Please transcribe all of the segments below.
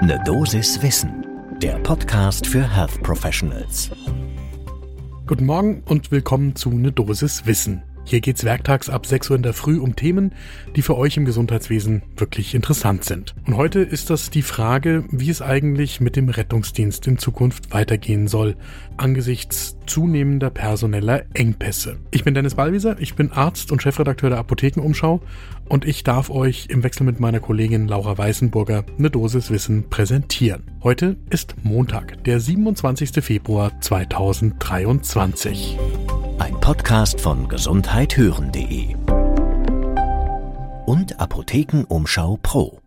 Ne Dosis Wissen, der Podcast für Health Professionals. Guten Morgen und willkommen zu Ne Dosis Wissen. Hier geht's werktags ab 6 Uhr in der Früh um Themen, die für euch im Gesundheitswesen wirklich interessant sind. Und heute ist das die Frage, wie es eigentlich mit dem Rettungsdienst in Zukunft weitergehen soll, angesichts zunehmender personeller Engpässe. Ich bin Dennis Ballwieser, ich bin Arzt und Chefredakteur der Apothekenumschau und ich darf euch im Wechsel mit meiner Kollegin Laura Weißenburger eine Dosis Wissen präsentieren. Heute ist Montag, der 27. Februar 2023. Ein Podcast von gesundheithören.de und Apothekenumschau Pro.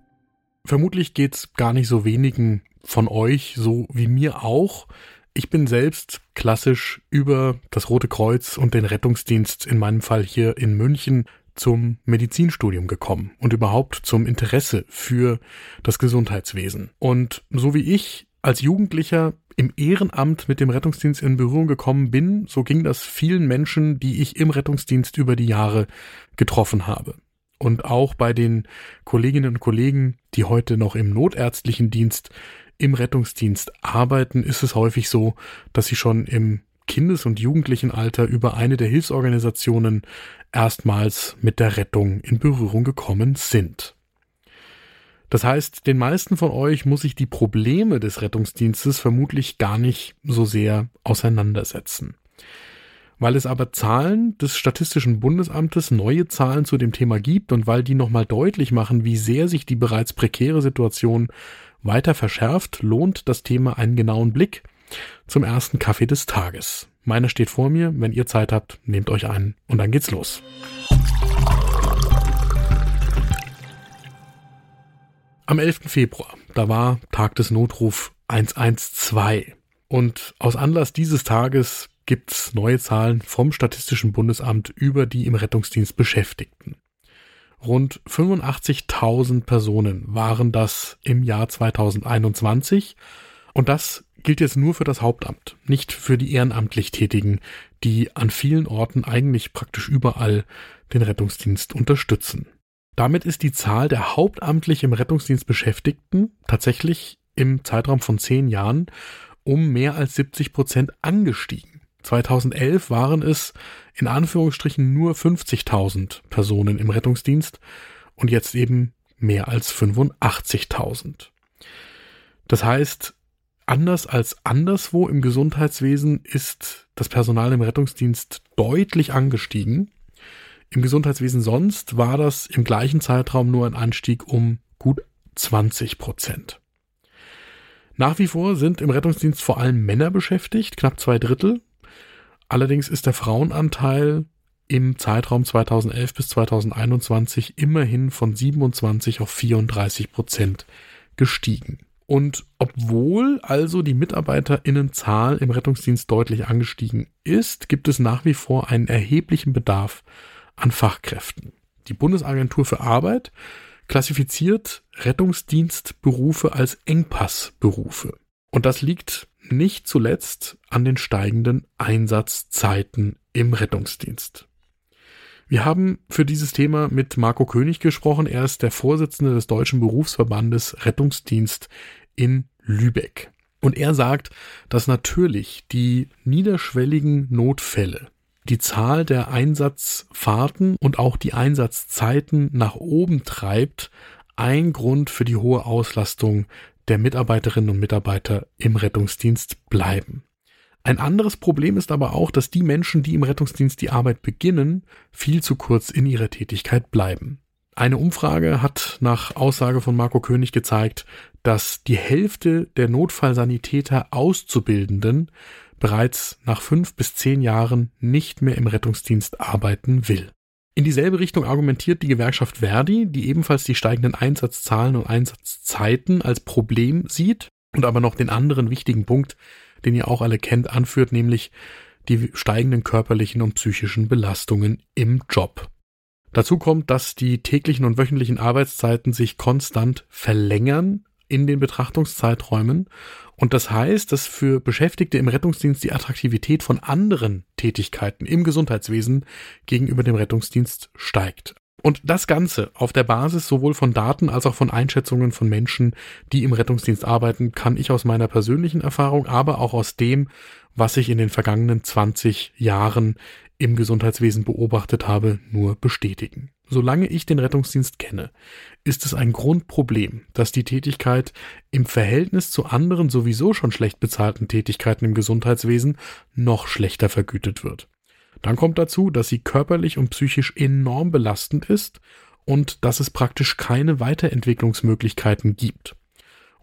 Vermutlich geht's gar nicht so wenigen von euch, so wie mir auch. Ich bin selbst klassisch über das Rote Kreuz und den Rettungsdienst, in meinem Fall hier in München, zum Medizinstudium gekommen und überhaupt zum Interesse für das Gesundheitswesen. Und so wie ich als Jugendlicher im Ehrenamt mit dem Rettungsdienst in Berührung gekommen bin, so ging das vielen Menschen, die ich im Rettungsdienst über die Jahre getroffen habe. Und auch bei den Kolleginnen und Kollegen, die heute noch im notärztlichen Dienst, im Rettungsdienst arbeiten, ist es häufig so, dass sie schon im Kindes- und Jugendlichenalter über eine der Hilfsorganisationen erstmals mit der Rettung in Berührung gekommen sind. Das heißt, den meisten von euch muss ich die Probleme des Rettungsdienstes vermutlich gar nicht so sehr auseinandersetzen. Weil es aber Zahlen des Statistischen Bundesamtes, neue Zahlen zu dem Thema gibt und weil die nochmal deutlich machen, wie sehr sich die bereits prekäre Situation weiter verschärft, lohnt das Thema einen genauen Blick zum ersten Kaffee des Tages. Meiner steht vor mir, wenn ihr Zeit habt, nehmt euch einen und dann geht's los. Am 11. Februar, da war Tag des Notruf 112. Und aus Anlass dieses Tages gibt's neue Zahlen vom Statistischen Bundesamt über die im Rettungsdienst Beschäftigten. Rund 85.000 Personen waren das im Jahr 2021 und das gilt jetzt nur für das Hauptamt, nicht für die ehrenamtlich Tätigen, die an vielen Orten eigentlich praktisch überall den Rettungsdienst unterstützen. Damit ist die Zahl der hauptamtlich im Rettungsdienst Beschäftigten tatsächlich im Zeitraum von zehn Jahren um mehr als 70 Prozent angestiegen. 2011 waren es in Anführungsstrichen nur 50.000 Personen im Rettungsdienst und jetzt eben mehr als 85.000. Das heißt, anders als anderswo im Gesundheitswesen ist das Personal im Rettungsdienst deutlich angestiegen. Im Gesundheitswesen sonst war das im gleichen Zeitraum nur ein Anstieg um gut 20 Prozent. Nach wie vor sind im Rettungsdienst vor allem Männer beschäftigt, knapp zwei Drittel. Allerdings ist der Frauenanteil im Zeitraum 2011 bis 2021 immerhin von 27 auf 34 Prozent gestiegen. Und obwohl also die Mitarbeiterinnenzahl im Rettungsdienst deutlich angestiegen ist, gibt es nach wie vor einen erheblichen Bedarf an Fachkräften. Die Bundesagentur für Arbeit klassifiziert Rettungsdienstberufe als Engpassberufe. Und das liegt nicht zuletzt an den steigenden Einsatzzeiten im Rettungsdienst. Wir haben für dieses Thema mit Marco König gesprochen. Er ist der Vorsitzende des Deutschen Berufsverbandes Rettungsdienst in Lübeck. Und er sagt, dass natürlich die niederschwelligen Notfälle die Zahl der Einsatzfahrten und auch die Einsatzzeiten nach oben treibt, ein Grund für die hohe Auslastung der Mitarbeiterinnen und Mitarbeiter im Rettungsdienst bleiben. Ein anderes Problem ist aber auch, dass die Menschen, die im Rettungsdienst die Arbeit beginnen, viel zu kurz in ihrer Tätigkeit bleiben. Eine Umfrage hat nach Aussage von Marco König gezeigt, dass die Hälfte der Notfallsanitäter Auszubildenden bereits nach fünf bis zehn Jahren nicht mehr im Rettungsdienst arbeiten will. In dieselbe Richtung argumentiert die Gewerkschaft Verdi, die ebenfalls die steigenden Einsatzzahlen und Einsatzzeiten als Problem sieht und aber noch den anderen wichtigen Punkt, den ihr auch alle kennt, anführt, nämlich die steigenden körperlichen und psychischen Belastungen im Job. Dazu kommt, dass die täglichen und wöchentlichen Arbeitszeiten sich konstant verlängern in den Betrachtungszeiträumen und das heißt, dass für Beschäftigte im Rettungsdienst die Attraktivität von anderen Tätigkeiten im Gesundheitswesen gegenüber dem Rettungsdienst steigt. Und das Ganze auf der Basis sowohl von Daten als auch von Einschätzungen von Menschen, die im Rettungsdienst arbeiten, kann ich aus meiner persönlichen Erfahrung, aber auch aus dem, was ich in den vergangenen 20 Jahren im Gesundheitswesen beobachtet habe, nur bestätigen. Solange ich den Rettungsdienst kenne, ist es ein Grundproblem, dass die Tätigkeit im Verhältnis zu anderen sowieso schon schlecht bezahlten Tätigkeiten im Gesundheitswesen noch schlechter vergütet wird. Dann kommt dazu, dass sie körperlich und psychisch enorm belastend ist und dass es praktisch keine Weiterentwicklungsmöglichkeiten gibt.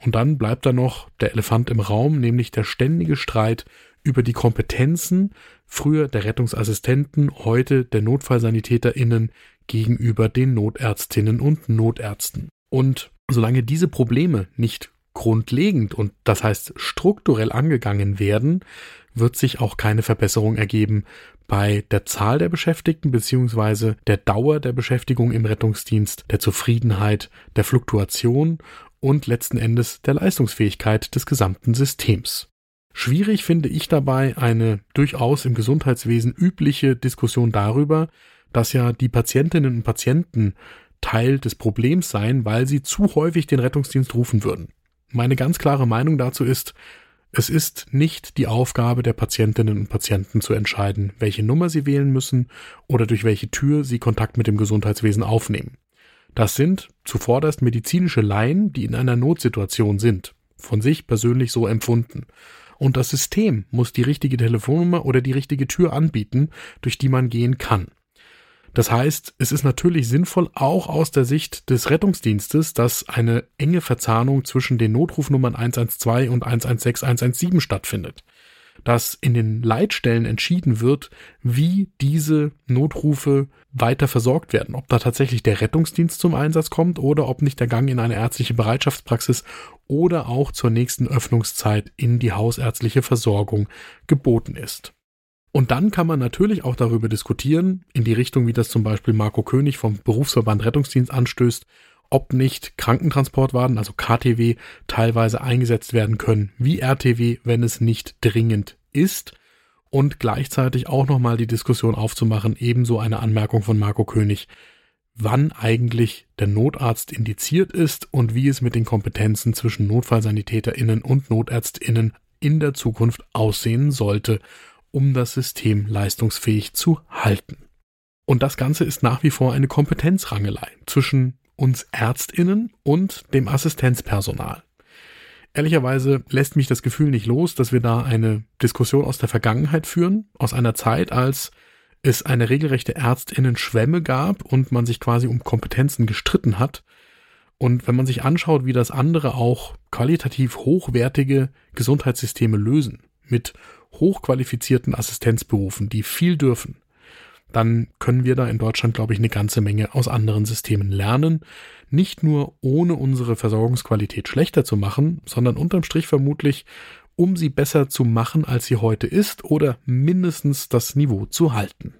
Und dann bleibt da noch der Elefant im Raum, nämlich der ständige Streit über die Kompetenzen früher der Rettungsassistenten, heute der NotfallsanitäterInnen gegenüber den Notärztinnen und Notärzten. Und solange diese Probleme nicht grundlegend und das heißt strukturell angegangen werden, wird sich auch keine Verbesserung ergeben bei der Zahl der Beschäftigten beziehungsweise der Dauer der Beschäftigung im Rettungsdienst, der Zufriedenheit, der Fluktuation und letzten Endes der Leistungsfähigkeit des gesamten Systems. Schwierig finde ich dabei eine durchaus im Gesundheitswesen übliche Diskussion darüber, dass ja die Patientinnen und Patienten Teil des Problems seien, weil sie zu häufig den Rettungsdienst rufen würden. Meine ganz klare Meinung dazu ist, es ist nicht die Aufgabe der Patientinnen und Patienten zu entscheiden, welche Nummer sie wählen müssen oder durch welche Tür sie Kontakt mit dem Gesundheitswesen aufnehmen. Das sind zuvorderst medizinische Laien, die in einer Notsituation sind, von sich persönlich so empfunden und das System muss die richtige Telefonnummer oder die richtige Tür anbieten, durch die man gehen kann. Das heißt, es ist natürlich sinnvoll, auch aus der Sicht des Rettungsdienstes, dass eine enge Verzahnung zwischen den Notrufnummern 112 und 116, 117 stattfindet dass in den Leitstellen entschieden wird, wie diese Notrufe weiter versorgt werden. Ob da tatsächlich der Rettungsdienst zum Einsatz kommt oder ob nicht der Gang in eine ärztliche Bereitschaftspraxis oder auch zur nächsten Öffnungszeit in die hausärztliche Versorgung geboten ist. Und dann kann man natürlich auch darüber diskutieren, in die Richtung, wie das zum Beispiel Marco König vom Berufsverband Rettungsdienst anstößt, ob nicht Krankentransportwagen, also KTW, teilweise eingesetzt werden können wie RTW, wenn es nicht dringend ist. Und gleichzeitig auch nochmal die Diskussion aufzumachen, ebenso eine Anmerkung von Marco König, wann eigentlich der Notarzt indiziert ist und wie es mit den Kompetenzen zwischen NotfallsanitäterInnen und NotärztInnen in der Zukunft aussehen sollte, um das System leistungsfähig zu halten. Und das Ganze ist nach wie vor eine Kompetenzrangelei zwischen uns Ärztinnen und dem Assistenzpersonal. Ehrlicherweise lässt mich das Gefühl nicht los, dass wir da eine Diskussion aus der Vergangenheit führen, aus einer Zeit, als es eine regelrechte Ärztinnen-Schwemme gab und man sich quasi um Kompetenzen gestritten hat. Und wenn man sich anschaut, wie das andere auch qualitativ hochwertige Gesundheitssysteme lösen, mit hochqualifizierten Assistenzberufen, die viel dürfen, dann können wir da in Deutschland, glaube ich, eine ganze Menge aus anderen Systemen lernen. Nicht nur ohne unsere Versorgungsqualität schlechter zu machen, sondern unterm Strich vermutlich, um sie besser zu machen, als sie heute ist oder mindestens das Niveau zu halten.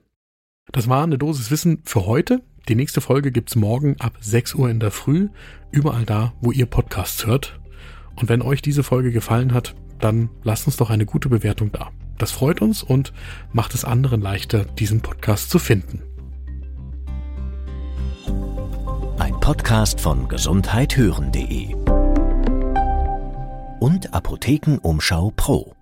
Das war eine Dosis Wissen für heute. Die nächste Folge gibt's morgen ab 6 Uhr in der Früh, überall da, wo ihr Podcasts hört. Und wenn euch diese Folge gefallen hat, dann lasst uns doch eine gute Bewertung da. Das freut uns und macht es anderen leichter, diesen Podcast zu finden. Ein Podcast von gesundheithören.de und Apothekenumschau Pro.